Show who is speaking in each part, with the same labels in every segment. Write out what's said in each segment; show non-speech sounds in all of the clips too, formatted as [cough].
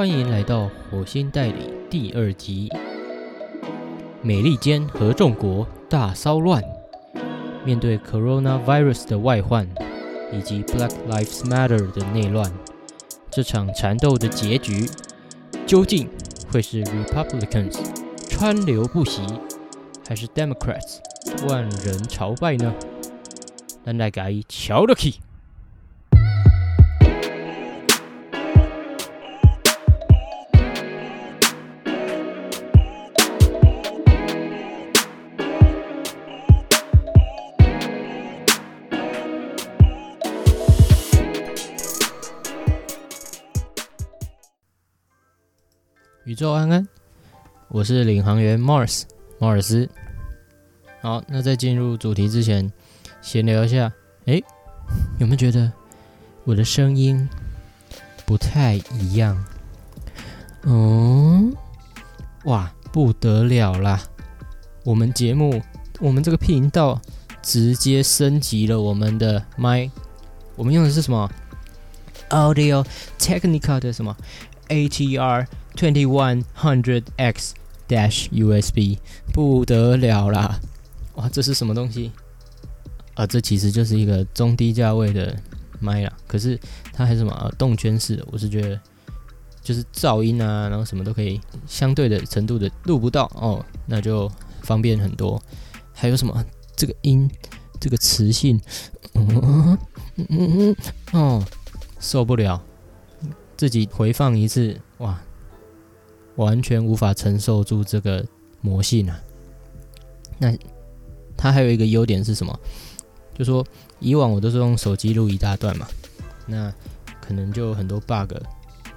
Speaker 1: 欢迎来到《火星代理》第二集。美利坚合众国大骚乱，面对 coronavirus 的外患以及 Black Lives Matter 的内乱，这场缠斗的结局究竟会是 Republicans 川流不息，还是 Democrats 万人朝拜呢？咱来改瞧了去。宙安安，我是领航员 Mars 马尔斯。好，那在进入主题之前，闲聊一下。诶，有没有觉得我的声音不太一样？嗯，哇，不得了啦！我们节目，我们这个频道直接升级了我们的麦，我们用的是什么？Audio Technica 的什么 Twenty one hundred X dash USB 不得了啦！哇，这是什么东西？啊，这其实就是一个中低价位的麦啦。可是它还是什么动圈式的？我是觉得就是噪音啊，然后什么都可以相对的程度的录不到哦，那就方便很多。还有什么？这个音，这个磁性，嗯嗯嗯嗯哦，受不了！自己回放一次，哇！完全无法承受住这个魔性啊！那它还有一个优点是什么？就说以往我都是用手机录一大段嘛，那可能就很多 bug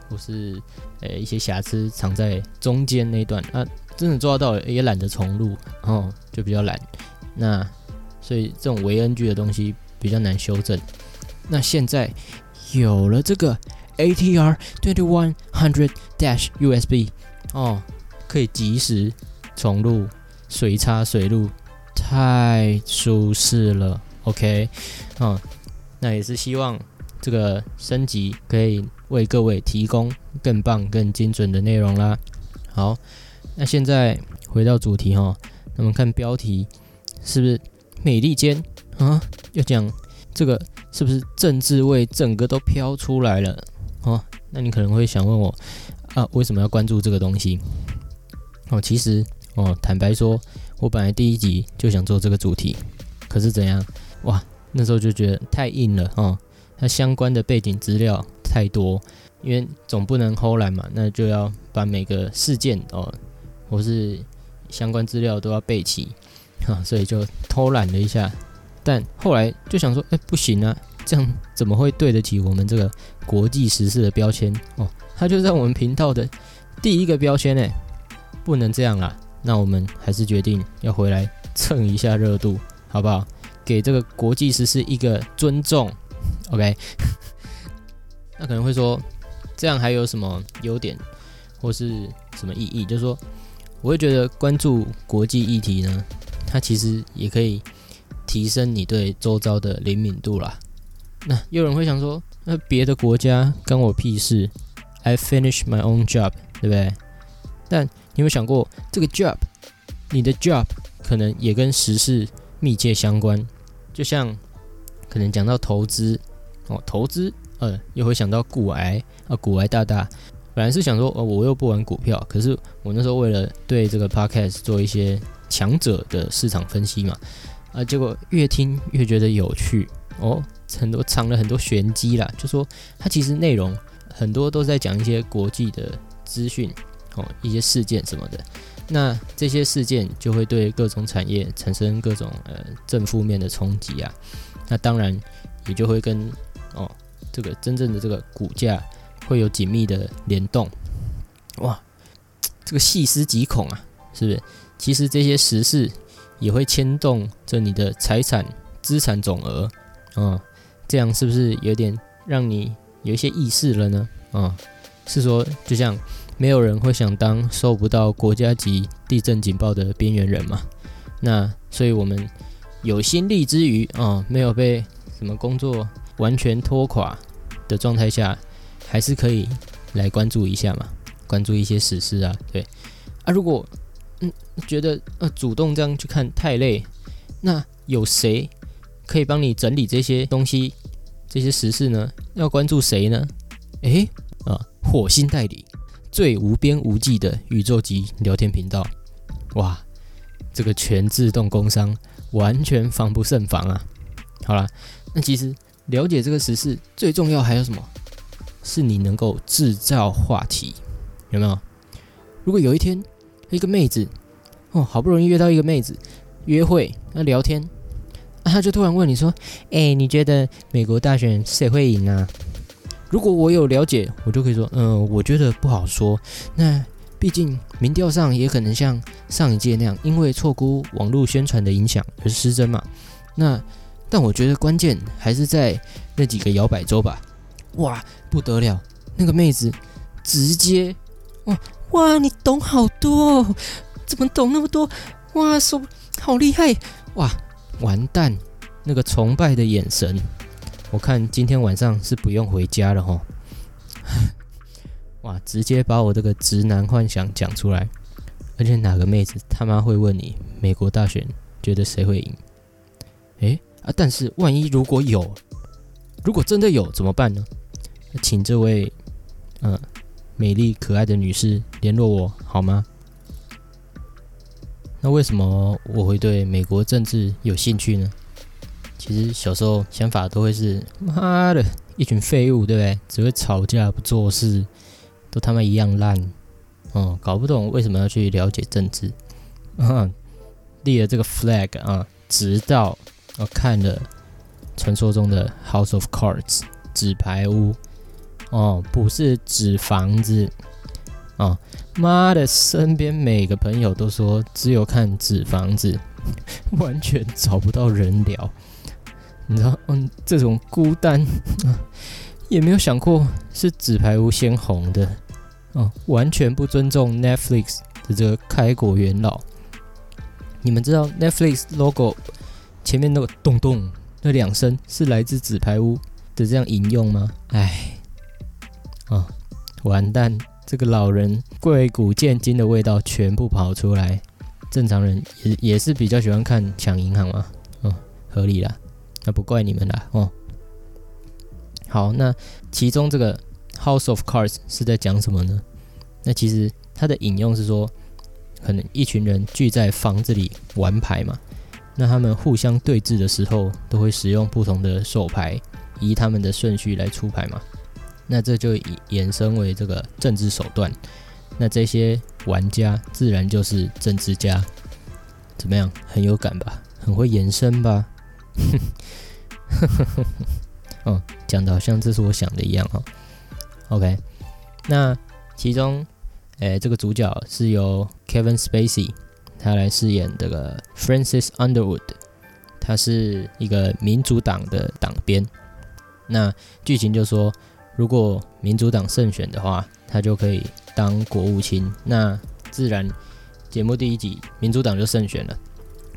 Speaker 1: 或是呃一些瑕疵藏在中间那段啊，真的做到也懒得重录，然后就比较懒。那所以这种维 NG 的东西比较难修正。那现在有了这个 ATR twenty one hundred dash USB。哦，可以及时重录、随插随录，太舒适了。OK，嗯，那也是希望这个升级可以为各位提供更棒、更精准的内容啦。好，那现在回到主题哈，那么看标题是不是美利坚啊？要讲这个是不是政治味整个都飘出来了？哦，那你可能会想问我。啊，为什么要关注这个东西？哦，其实哦，坦白说，我本来第一集就想做这个主题，可是怎样？哇，那时候就觉得太硬了哦，它相关的背景资料太多，因为总不能偷懒嘛，那就要把每个事件哦，或是相关资料都要备齐，哈，所以就偷懒了一下。但后来就想说，哎，不行啊，这样怎么会对得起我们这个国际时事的标签哦？它就在我们频道的第一个标签呢，不能这样啦。那我们还是决定要回来蹭一下热度，好不好？给这个国际时事一个尊重，OK？[laughs] 那可能会说，这样还有什么优点或是什么意义？就是说，我会觉得关注国际议题呢，它其实也可以提升你对周遭的灵敏度啦。那有人会想说，那别的国家关我屁事？I finish my own job，对不对？但你有没有想过，这个 job，你的 job 可能也跟时事密切相关。就像可能讲到投资哦，投资，呃，又会想到股癌啊，股癌大大。本来是想说，哦，我又不玩股票，可是我那时候为了对这个 podcast 做一些强者的市场分析嘛，啊，结果越听越觉得有趣哦，很多藏了很多玄机啦，就说它其实内容。很多都在讲一些国际的资讯哦，一些事件什么的。那这些事件就会对各种产业产生各种呃正负面的冲击啊。那当然也就会跟哦这个真正的这个股价会有紧密的联动。哇，这个细思极恐啊，是不是？其实这些时事也会牵动着你的财产资产总额啊，这样是不是有点让你？有一些意识了呢，啊，是说，就像没有人会想当收不到国家级地震警报的边缘人嘛，那所以我们有心力之余啊，没有被什么工作完全拖垮的状态下，还是可以来关注一下嘛，关注一些时事啊，对啊，如果嗯觉得呃主动这样去看太累，那有谁可以帮你整理这些东西、这些时事呢？要关注谁呢？诶，啊，火星代理最无边无际的宇宙级聊天频道，哇，这个全自动工商完全防不胜防啊！好了，那其实了解这个时事最重要还有什么？是你能够制造话题，有没有？如果有一天一个妹子哦，好不容易约到一个妹子约会那聊天，啊，她就突然问你说：“哎，你觉得美国大选谁会赢啊？”如果我有了解，我就可以说：“嗯，我觉得不好说。那毕竟民调上也可能像上一届那样，因为错估网络宣传的影响而失真嘛。那但我觉得关键还是在那几个摇摆州吧。”哇，不得了！那个妹子直接哇哇，你懂好多，哦，怎么懂那么多？哇，说好厉害！哇，完蛋！那个崇拜的眼神，我看今天晚上是不用回家了哈。[laughs] 哇，直接把我这个直男幻想讲出来，而且哪个妹子他妈会问你美国大选觉得谁会赢？诶啊！但是万一如果有，如果真的有怎么办呢？请这位，嗯，美丽可爱的女士联络我好吗？那为什么我会对美国政治有兴趣呢？其实小时候想法都会是妈的一群废物，对不对？只会吵架不做事，都他妈一样烂，哦，搞不懂为什么要去了解政治，嗯立了这个 flag 啊，直到我看了传说中的 House of Cards 纸牌屋。哦，不是纸房子，哦，妈的，身边每个朋友都说只有看纸房子，[laughs] 完全找不到人聊。你知道，嗯，这种孤单，也没有想过是纸牌屋先红的，哦，完全不尊重 Netflix 的这个开国元老。你们知道 Netflix logo 前面那个咚咚那两声是来自纸牌屋的这样引用吗？哎。啊，完蛋！这个老人贵古见今的味道全部跑出来。正常人也也是比较喜欢看抢银行嘛，哦，合理啦，那不怪你们啦，哦。好，那其中这个 House of Cards 是在讲什么呢？那其实它的引用是说，可能一群人聚在房子里玩牌嘛，那他们互相对峙的时候，都会使用不同的手牌，以他们的顺序来出牌嘛。那这就衍生为这个政治手段，那这些玩家自然就是政治家，怎么样？很有感吧？很会延伸吧？[laughs] 哦，讲的好像这是我想的一样哦。OK，那其中，诶，这个主角是由 Kevin Spacey 他来饰演这个 Francis Underwood，他是一个民主党的党鞭。那剧情就说。如果民主党胜选的话，他就可以当国务卿。那自然，节目第一集民主党就胜选了。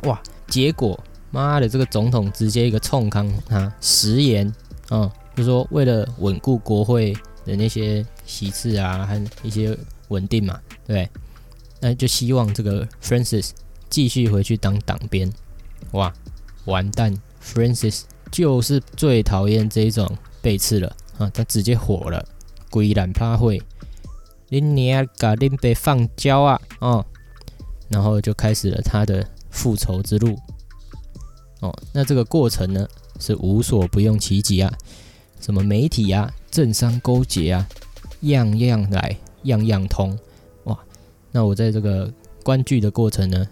Speaker 1: 哇！结果妈的，这个总统直接一个冲康他食言，嗯，就说为了稳固国会的那些席次啊，和一些稳定嘛，对，那就希望这个 Francis 继续回去当党鞭。哇！完蛋，Francis 就是最讨厌这种背刺了。啊，他直接火了，鬼懒趴会，恁娘噶恁被放胶啊，哦，然后就开始了他的复仇之路，哦，那这个过程呢是无所不用其极啊，什么媒体啊、政商勾结啊，样样来，样样通，哇，那我在这个观剧的过程呢，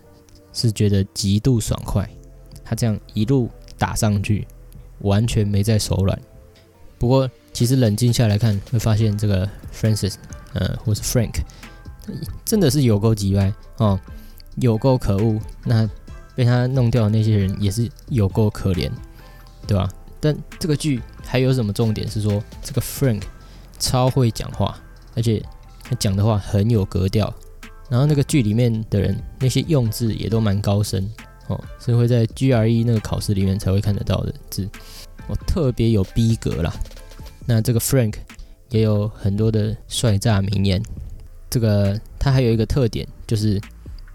Speaker 1: 是觉得极度爽快，他这样一路打上去，完全没在手软，不过。其实冷静下来看，会发现这个 Francis，呃，或是 Frank，真的是有够急歪哦，有够可恶。那被他弄掉的那些人也是有够可怜，对吧？但这个剧还有什么重点是说，这个 Frank 超会讲话，而且他讲的话很有格调。然后那个剧里面的人那些用字也都蛮高深哦，是会在 GRE 那个考试里面才会看得到的字，我特别有逼格啦。那这个 Frank 也有很多的帅炸名言。这个它还有一个特点，就是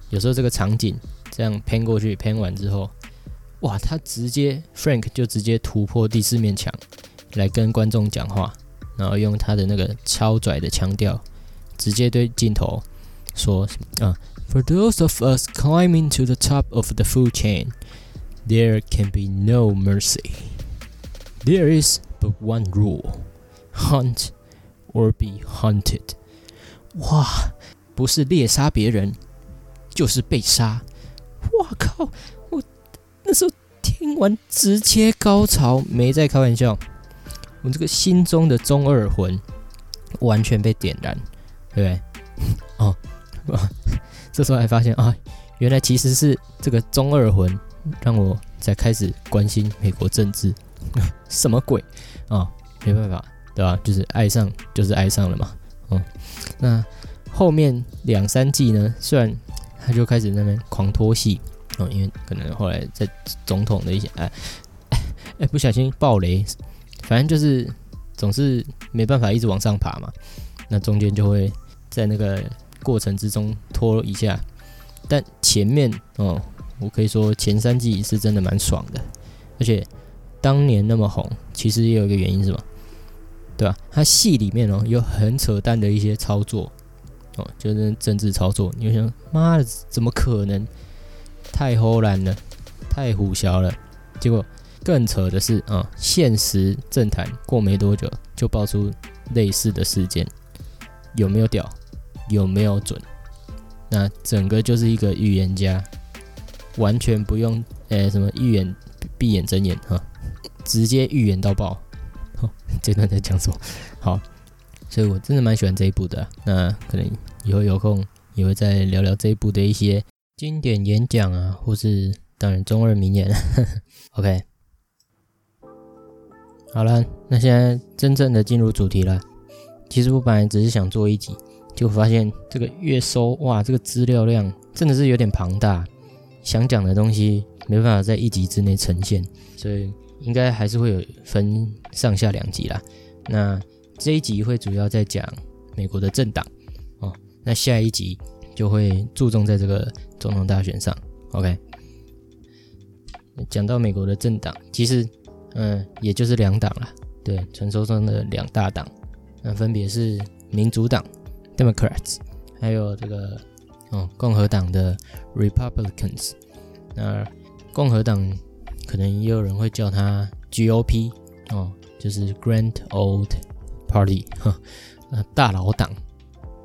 Speaker 1: 有时候这个场景这样喷过去，喷完之后，哇，他直接 Frank 就直接突破第四面墙来跟观众讲话，然后用他的那个超拽的腔调，直接对镜头说啊，For those of us climbing to the top of the food chain, there can be no mercy. There is but one rule: hunt or be hunted. 哇，不是猎杀别人，就是被杀。哇靠！我那时候听完直接高潮，没在开玩笑。我这个心中的中二魂完全被点燃，对不对？[laughs] 哦，[laughs] 这时候还发现啊，原来其实是这个中二魂让我才开始关心美国政治。什么鬼啊？没办法，对吧？就是爱上，就是爱上了嘛。哦，那后面两三季呢？虽然他就开始那边狂拖戏哦，因为可能后来在总统的一些哎哎不小心爆雷，反正就是总是没办法一直往上爬嘛。那中间就会在那个过程之中拖一下，但前面哦，我可以说前三季是真的蛮爽的，而且。当年那么红，其实也有一个原因，是吗？对吧？他戏里面哦有很扯淡的一些操作哦，就是政治操作。你就想，妈的，怎么可能？太齁然了，太虎啸了。结果更扯的是啊，现实政坛过没多久就爆出类似的事件，有没有屌？有没有准？那整个就是一个预言家，完全不用诶什么预言闭眼睁眼哈。直接预言到爆，[laughs] 这段在讲什么？好，所以我真的蛮喜欢这一部的。那可能以后有空也会再聊聊这一部的一些经典演讲啊，或是当然中二名言。[laughs] OK，好了，那现在真正的进入主题了。其实我本来只是想做一集，就发现这个月收哇，这个资料量真的是有点庞大，想讲的东西没办法在一集之内呈现，所以。应该还是会有分上下两集啦。那这一集会主要在讲美国的政党哦，那下一集就会注重在这个总统大选上。OK，讲到美国的政党，其实嗯，也就是两党了，对，传说中的两大党，那分别是民主党 （Democrats） 还有这个哦共和党的 Republicans。那共和党。可能也有人会叫它 GOP 哦，就是 Grand Old Party [laughs] 哈，呃大佬党。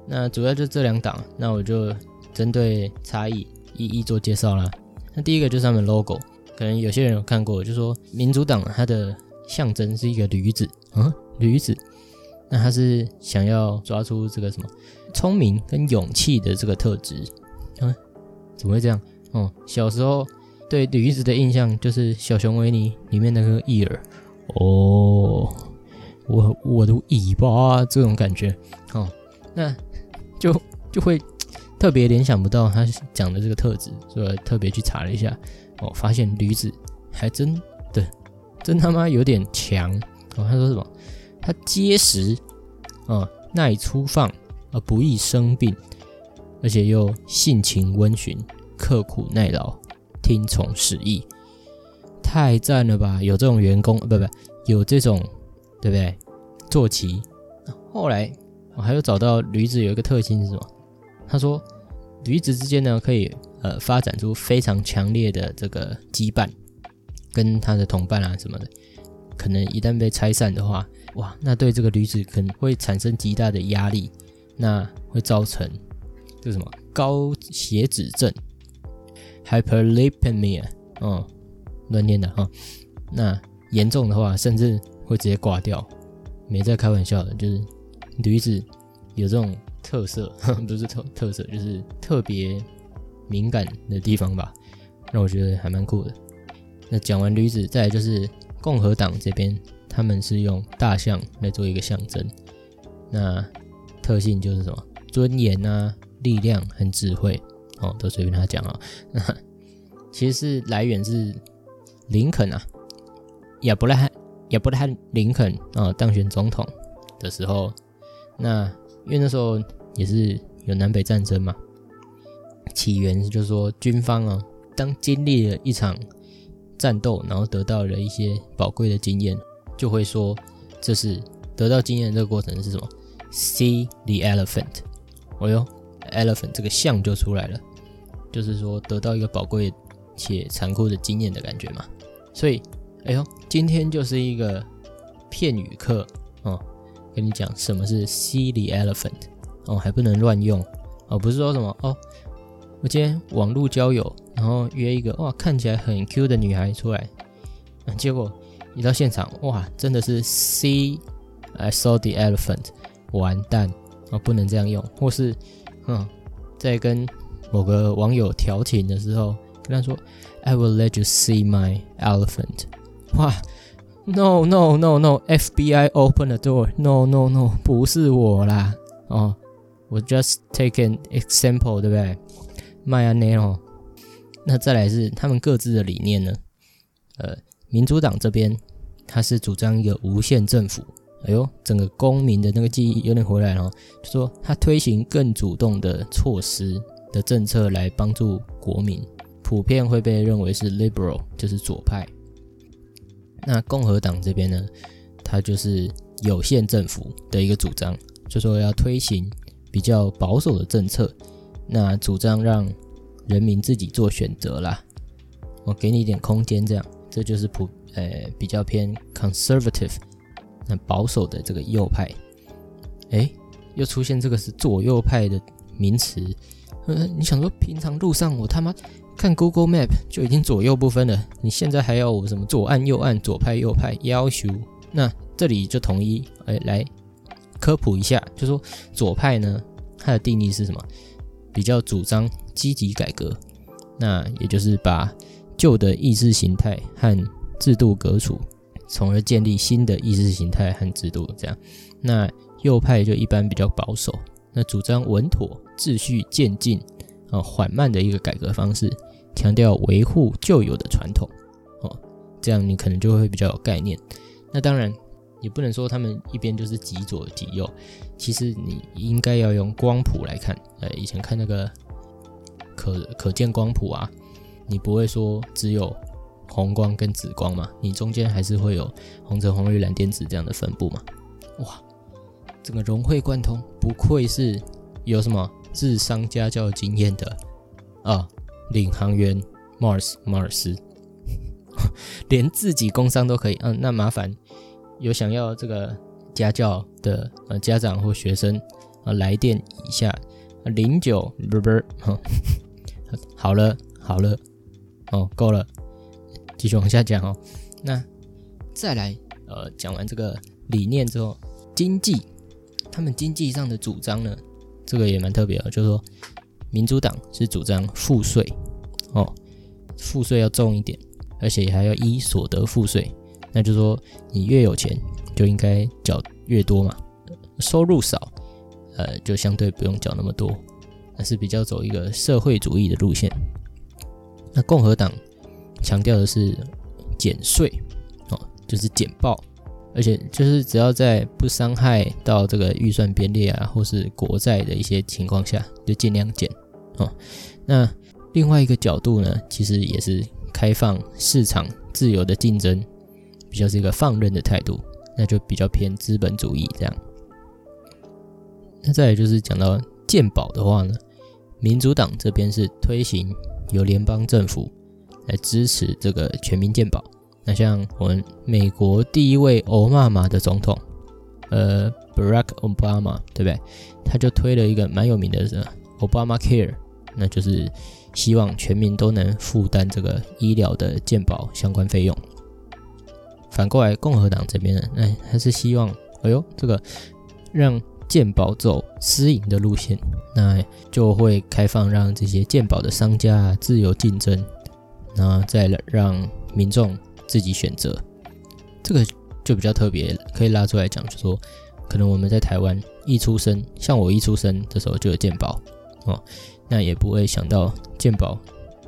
Speaker 1: 那主要就这两党，那我就针对差异一一做介绍啦。那第一个就是他们 logo，可能有些人有看过，就说民主党它的象征是一个驴子啊，驴子。那他是想要抓出这个什么聪明跟勇气的这个特质嗯？怎么会这样？哦，小时候。对驴子的印象就是《小熊维尼》里面那个翼儿哦，我我的尾巴这种感觉哦，那就就会特别联想不到他讲的这个特质，所以特别去查了一下哦，发现驴子还真的真他妈有点强哦。他说什么？他结实啊，耐粗放而不易生病，而且又性情温驯，刻苦耐劳。听从使役，太赞了吧！有这种员工，不不，有这种，对不对？坐骑。后来我还有找到驴子有一个特性是什么？他说，驴子之间呢可以呃发展出非常强烈的这个羁绊，跟他的同伴啊什么的，可能一旦被拆散的话，哇，那对这个驴子可能会产生极大的压力，那会造成这什么高血脂症。Hyperlipemia，嗯，乱念的哈。那严重的话，甚至会直接挂掉。没在开玩笑的，就是驴子有这种特色，[laughs] 不是特特色，就是特别敏感的地方吧。让我觉得还蛮酷的。那讲完驴子，再来就是共和党这边，他们是用大象来做一个象征。那特性就是什么？尊严啊，力量和智慧。哦，都随便他讲啊。其实是来源是林肯啊，亚伯拉罕亚伯拉罕林肯啊当选总统的时候那因为那时候也是有南北战争嘛，起源就是说军方啊，当经历了一场战斗，然后得到了一些宝贵的经验，就会说这是得到经验这个过程是什么？See the elephant，哦哟，elephant 这个像就出来了，就是说得到一个宝贵且残酷的经验的感觉嘛。所以，哎呦，今天就是一个片语课哦，跟你讲什么是 See the elephant 哦，还不能乱用哦，不是说什么哦，我今天网络交友，然后约一个哇看起来很 Q 的女孩出来，结果一到现场哇，真的是 See I saw the elephant，完蛋哦，不能这样用，或是嗯，在跟某个网友调情的时候，跟他说 I will let you see my elephant，哇，No No No No，FBI open the door，No No No，不是我啦，哦，我 just take an example，对不对？迈阿密哦，那再来是他们各自的理念呢？呃，民主党这边他是主张一个无限政府。哎呦，整个公民的那个记忆有点回来了，就说他推行更主动的措施的政策来帮助国民，普遍会被认为是 liberal，就是左派。那共和党这边呢，他就是有限政府的一个主张，就说要推行比较保守的政策，那主张让人民自己做选择啦，我给你一点空间，这样，这就是普呃比较偏 conservative。那保守的这个右派，哎，又出现这个是左右派的名词。呃，你想说平常路上我他妈 [laughs] 看 Google Map 就已经左右不分了，你现在还要我什么左按右按左派右派要求？那这里就统一哎来科普一下，就说左派呢，它的定义是什么？比较主张积极改革，那也就是把旧的意识形态和制度革除。从而建立新的意识形态和制度，这样，那右派就一般比较保守，那主张稳妥、秩序渐进、啊缓慢的一个改革方式，强调维护旧有的传统，哦，这样你可能就会比较有概念。那当然也不能说他们一边就是极左极右，其实你应该要用光谱来看，呃，以前看那个可可见光谱啊，你不会说只有。红光跟紫光嘛，你中间还是会有红橙黄绿蓝靛紫这样的分布嘛？哇，整个融会贯通，不愧是有什么智商家教经验的啊！领航员 Mars 马尔斯，[laughs] 连自己工商都可以。嗯，那麻烦有想要这个家教的呃家长或学生啊，来电一下零九不不，好了好了，哦，够了。继续往下讲哦，那再来呃讲完这个理念之后，经济他们经济上的主张呢，这个也蛮特别的，就是说民主党是主张赋税哦，赋税要重一点，而且还要依所得赋税，那就是说你越有钱就应该缴越多嘛，收入少呃就相对不用缴那么多，那是比较走一个社会主义的路线。那共和党。强调的是减税哦，就是减报，而且就是只要在不伤害到这个预算编列啊，或是国债的一些情况下，就尽量减哦。那另外一个角度呢，其实也是开放市场、自由的竞争，比较是一个放任的态度，那就比较偏资本主义这样。那再来就是讲到健保的话呢，民主党这边是推行由联邦政府。来支持这个全民健保。那像我们美国第一位欧妈妈的总统，呃，Barack Obama，对不对？他就推了一个蛮有名的 Obama Care，那就是希望全民都能负担这个医疗的健保相关费用。反过来，共和党这边呢，那还是希望，哎呦，这个让健保走私营的路线，那就会开放让这些健保的商家自由竞争。那再让民众自己选择，这个就比较特别，可以拉出来讲，就说可能我们在台湾一出生，像我一出生的时候就有鉴宝哦，那也不会想到鉴宝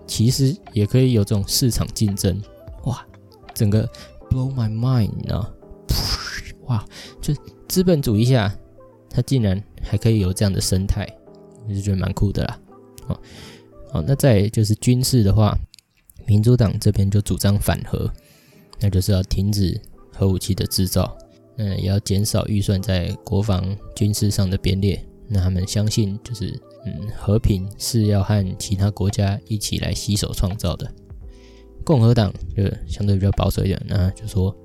Speaker 1: 其实也可以有这种市场竞争，哇，整个 blow my mind 啊，哇，就资本主义下，它竟然还可以有这样的生态，我就觉得蛮酷的啦。哦，好，那再就是军事的话，民主党这边就主张反核，那就是要停止核武器的制造，嗯，也要减少预算在国防军事上的编列。那他们相信，就是嗯，和平是要和其他国家一起来携手创造的。共和党就相对比较保守一点，那就说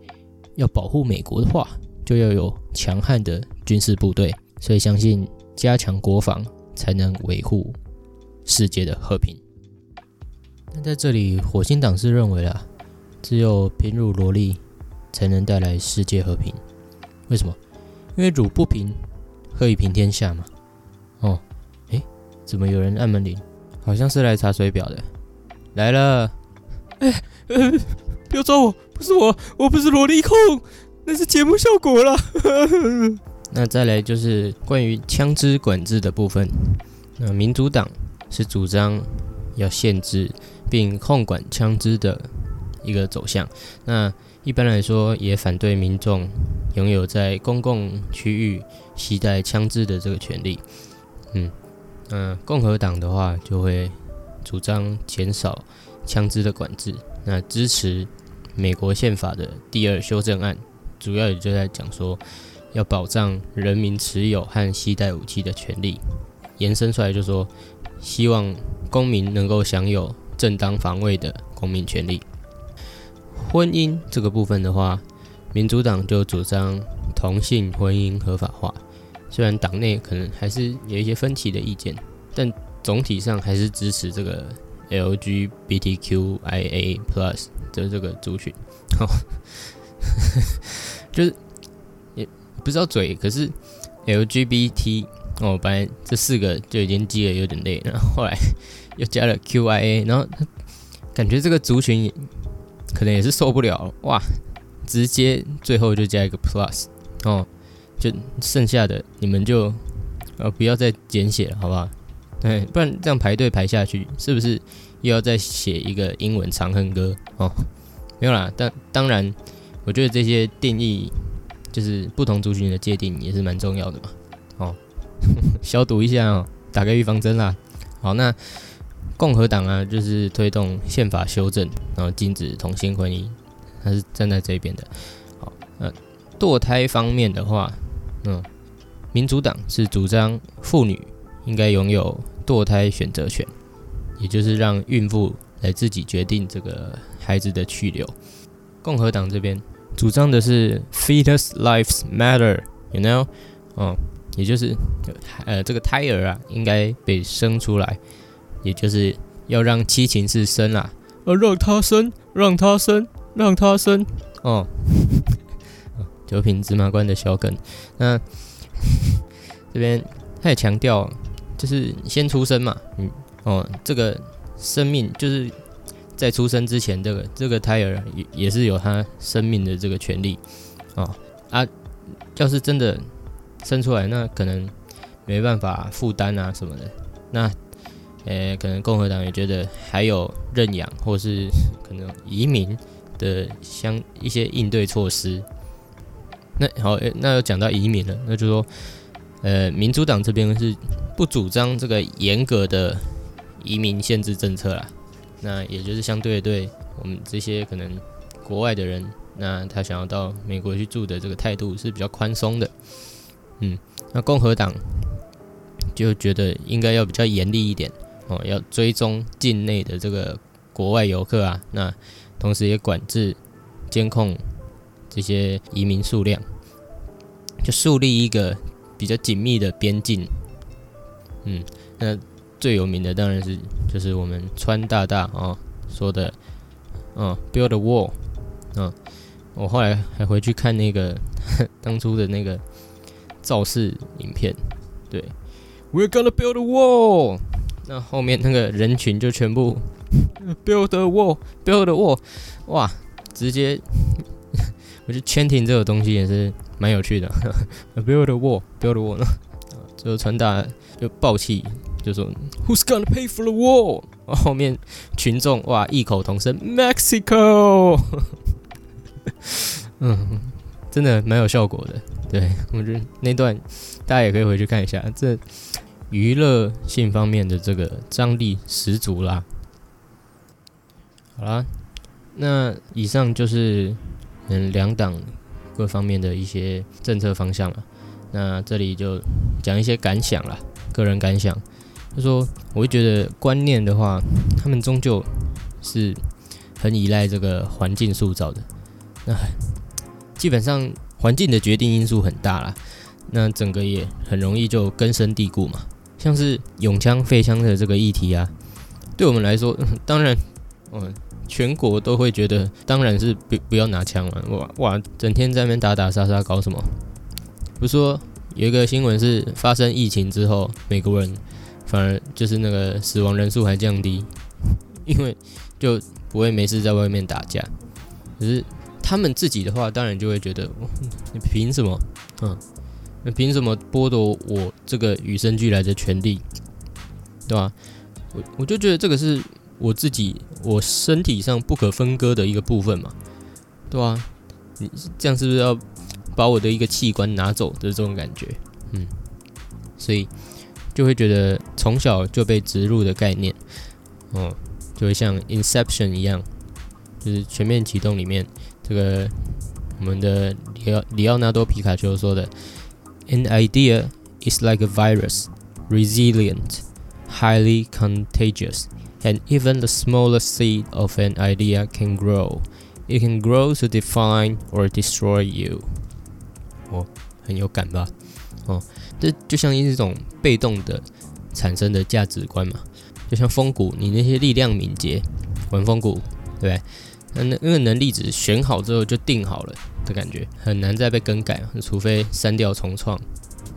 Speaker 1: 要保护美国的话，就要有强悍的军事部队，所以相信加强国防才能维护世界的和平。那在这里，火星党是认为啊，只有平乳萝莉才能带来世界和平。为什么？因为乳不平，何以平天下嘛？哦，诶，怎么有人按门铃？好像是来查水表的。来了。哎，呃，不要抓我，不是我，我不是萝莉控，那是节目效果了。[laughs] 那再来就是关于枪支管制的部分。那民主党是主张要限制并控管枪支的一个走向。那一般来说也反对民众拥有在公共区域携带枪支的这个权利。嗯嗯，共和党的话就会主张减少。枪支的管制，那支持美国宪法的第二修正案，主要也就在讲说要保障人民持有和携带武器的权利，延伸出来就说希望公民能够享有正当防卫的公民权利。婚姻这个部分的话，民主党就主张同性婚姻合法化，虽然党内可能还是有一些分歧的意见，但总体上还是支持这个。LGBTQIA Plus 的这个族群，[laughs] 就是也不知道嘴，可是 LGBT 哦，本来这四个就已经记得有点累，然后后来又加了 QIA，然后感觉这个族群可能也是受不了哇，直接最后就加一个 Plus 哦，就剩下的你们就呃不要再简写了，好不好？对，不然这样排队排下去，是不是又要再写一个英文长恨歌哦？没有啦，但当然，我觉得这些定义就是不同族群的界定也是蛮重要的嘛。哦，[laughs] 消毒一下哦，打个预防针啦。好，那共和党啊，就是推动宪法修正，然后禁止同性婚姻，他是站在这边的。好，呃堕胎方面的话，嗯，民主党是主张妇女应该拥有。堕胎选择权，也就是让孕妇来自己决定这个孩子的去留。共和党这边主张的是 fetus lives matter，you know，哦，也就是呃这个胎儿啊应该被生出来，也就是要让七情是生啦，呃让他生，让他生，让他生，哦，[laughs] 九品芝麻官的小梗，那 [laughs] 这边他也强调。就是先出生嘛，嗯，哦，这个生命就是在出生之前，这个这个胎儿也也是有他生命的这个权利，哦啊，要是真的生出来，那可能没办法负担啊什么的，那，呃，可能共和党也觉得还有认养或是可能移民的相一些应对措施，那好，那又讲到移民了，那就说。呃，民主党这边是不主张这个严格的移民限制政策啦，那也就是相对对我们这些可能国外的人，那他想要到美国去住的这个态度是比较宽松的。嗯，那共和党就觉得应该要比较严厉一点哦，要追踪境内的这个国外游客啊，那同时也管制监控这些移民数量，就树立一个。比较紧密的边境，嗯，那最有名的当然是就是我们川大大啊说的，嗯，build a wall，嗯，我后来还回去看那个 [laughs] 当初的那个造势影片，对，we're gonna build a wall，那后面那个人群就全部 build a wall，build a wall，哇，直接，我觉得 chanting 这个东西也是。蛮有趣的，build a wall，build a wall 呢，最后传达就暴气，就说 Who's gonna pay for the wall？后面群众哇异口同声，Mexico。嗯，真的蛮有效果的。对我觉得那段大家也可以回去看一下，这娱乐性方面的这个张力十足啦。好啦，那以上就是嗯两党各方面的一些政策方向了。那这里就讲一些感想啦，个人感想。就说我会觉得观念的话，他们终究是很依赖这个环境塑造的。那基本上环境的决定因素很大啦，那整个也很容易就根深蒂固嘛。像是永枪废枪的这个议题啊，对我们来说，[laughs] 当然，嗯，全国都会觉得，当然是不不要拿枪了。哇哇，整天在那边打打杀杀搞什么？不是说有一个新闻是发生疫情之后，美国人反而就是那个死亡人数还降低，因为就不会没事在外面打架。可是他们自己的话，当然就会觉得，你凭什么？嗯。那凭什么剥夺我这个与生俱来的权利，对吧？我我就觉得这个是我自己我身体上不可分割的一个部分嘛，对吧？你这样是不是要把我的一个器官拿走的这种感觉？嗯，所以就会觉得从小就被植入的概念，哦，就会像 Inception 一样，就是全面启动里面这个我们的里奥里奥纳多皮卡丘说的。An idea is like a virus, resilient, highly contagious, and even the smallest seed of an idea can grow. It can grow to define or destroy you. 哦，很有感吧？哦，这就像一种被动的产生的价值观嘛，就像风骨，你那些力量敏捷，玩风骨，对不对？那那那个能力值选好之后就定好了。 的感觉很难再被更改，除非删掉重创。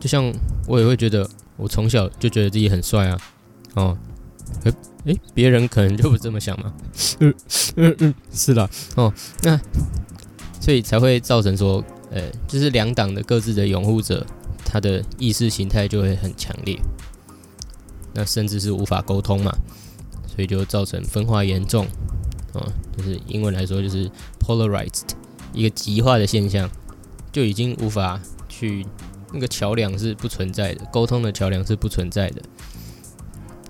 Speaker 1: 就像我也会觉得，我从小就觉得自己很帅啊，哦，诶诶，别人可能就不这么想嘛，嗯嗯嗯，是的，哦，那所以才会造成说，呃，就是两党的各自的拥护者，他的意识形态就会很强烈，那甚至是无法沟通嘛，所以就造成分化严重，哦，就是英文来说就是 polarized。一个极化的现象，就已经无法去那个桥梁是不存在的，沟通的桥梁是不存在的，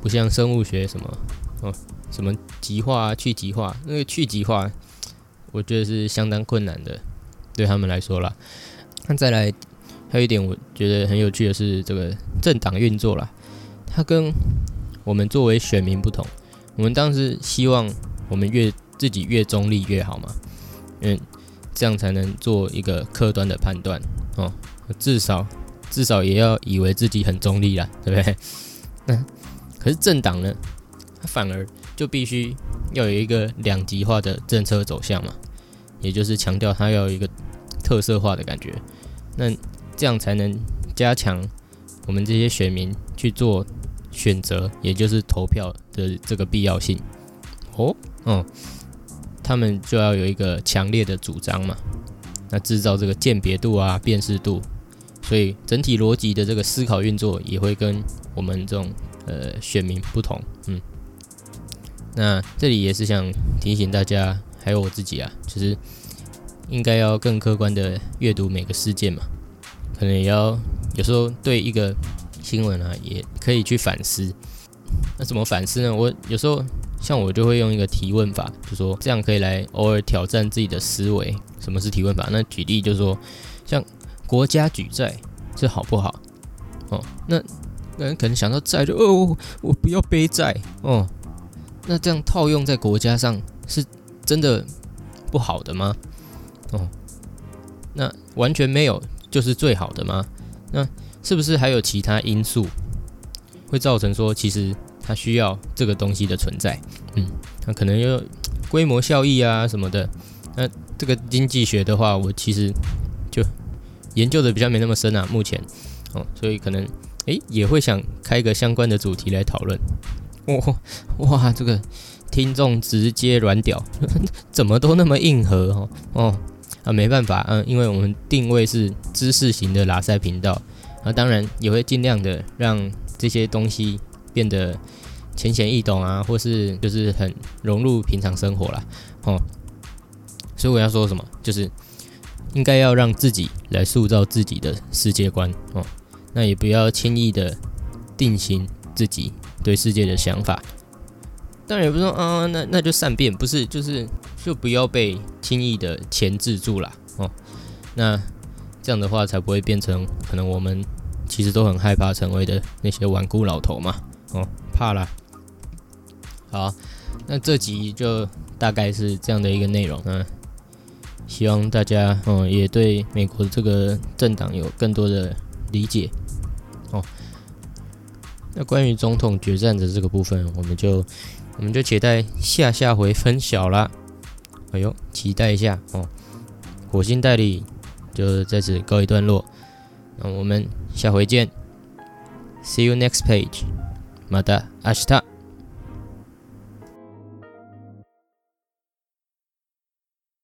Speaker 1: 不像生物学什么哦，什么极化、去极化，那个去极化，我觉得是相当困难的，对他们来说啦。那再来，还有一点我觉得很有趣的是这个政党运作啦，它跟我们作为选民不同，我们当时希望我们越自己越中立越好嘛，嗯。这样才能做一个客观的判断哦，至少至少也要以为自己很中立啦，对不对？[laughs] 那可是政党呢，它反而就必须要有一个两极化的政策走向嘛，也就是强调它要有一个特色化的感觉，那这样才能加强我们这些选民去做选择，也就是投票的这个必要性。哦，嗯。他们就要有一个强烈的主张嘛，那制造这个鉴别度啊、辨识度，所以整体逻辑的这个思考运作也会跟我们这种呃选民不同，嗯。那这里也是想提醒大家，还有我自己啊，就是应该要更客观的阅读每个事件嘛，可能也要有时候对一个新闻啊，也可以去反思。那怎么反思呢？我有时候。像我就会用一个提问法，就说这样可以来偶尔挑战自己的思维。什么是提问法？那举例就是说，像国家举债这好不好？哦，那人可能想到债就哦，我不要背债哦。那这样套用在国家上是真的不好的吗？哦，那完全没有就是最好的吗？那是不是还有其他因素会造成说其实？它需要这个东西的存在，嗯，它可能有规模效益啊什么的。那这个经济学的话，我其实就研究的比较没那么深啊，目前哦，所以可能诶也会想开个相关的主题来讨论。哇哇，这个听众直接软屌，[laughs] 怎么都那么硬核哦哦啊，没办法，嗯，因为我们定位是知识型的拉塞频道，啊，当然也会尽量的让这些东西。变得浅显易懂啊，或是就是很融入平常生活啦。哦。所以我要说什么，就是应该要让自己来塑造自己的世界观哦，那也不要轻易的定型自己对世界的想法。当然也不是说啊，那那就善变，不是，就是就不要被轻易的钳制住了哦。那这样的话才不会变成可能我们其实都很害怕成为的那些顽固老头嘛哦，怕了。好，那这集就大概是这样的一个内容嗯。希望大家嗯也对美国这个政党有更多的理解哦。那关于总统决战的这个部分，我们就我们就且待下下回分晓啦。哎呦，期待一下哦！火星代理就在此告一段落，那我们下回见，See you next page，马达阿西塔。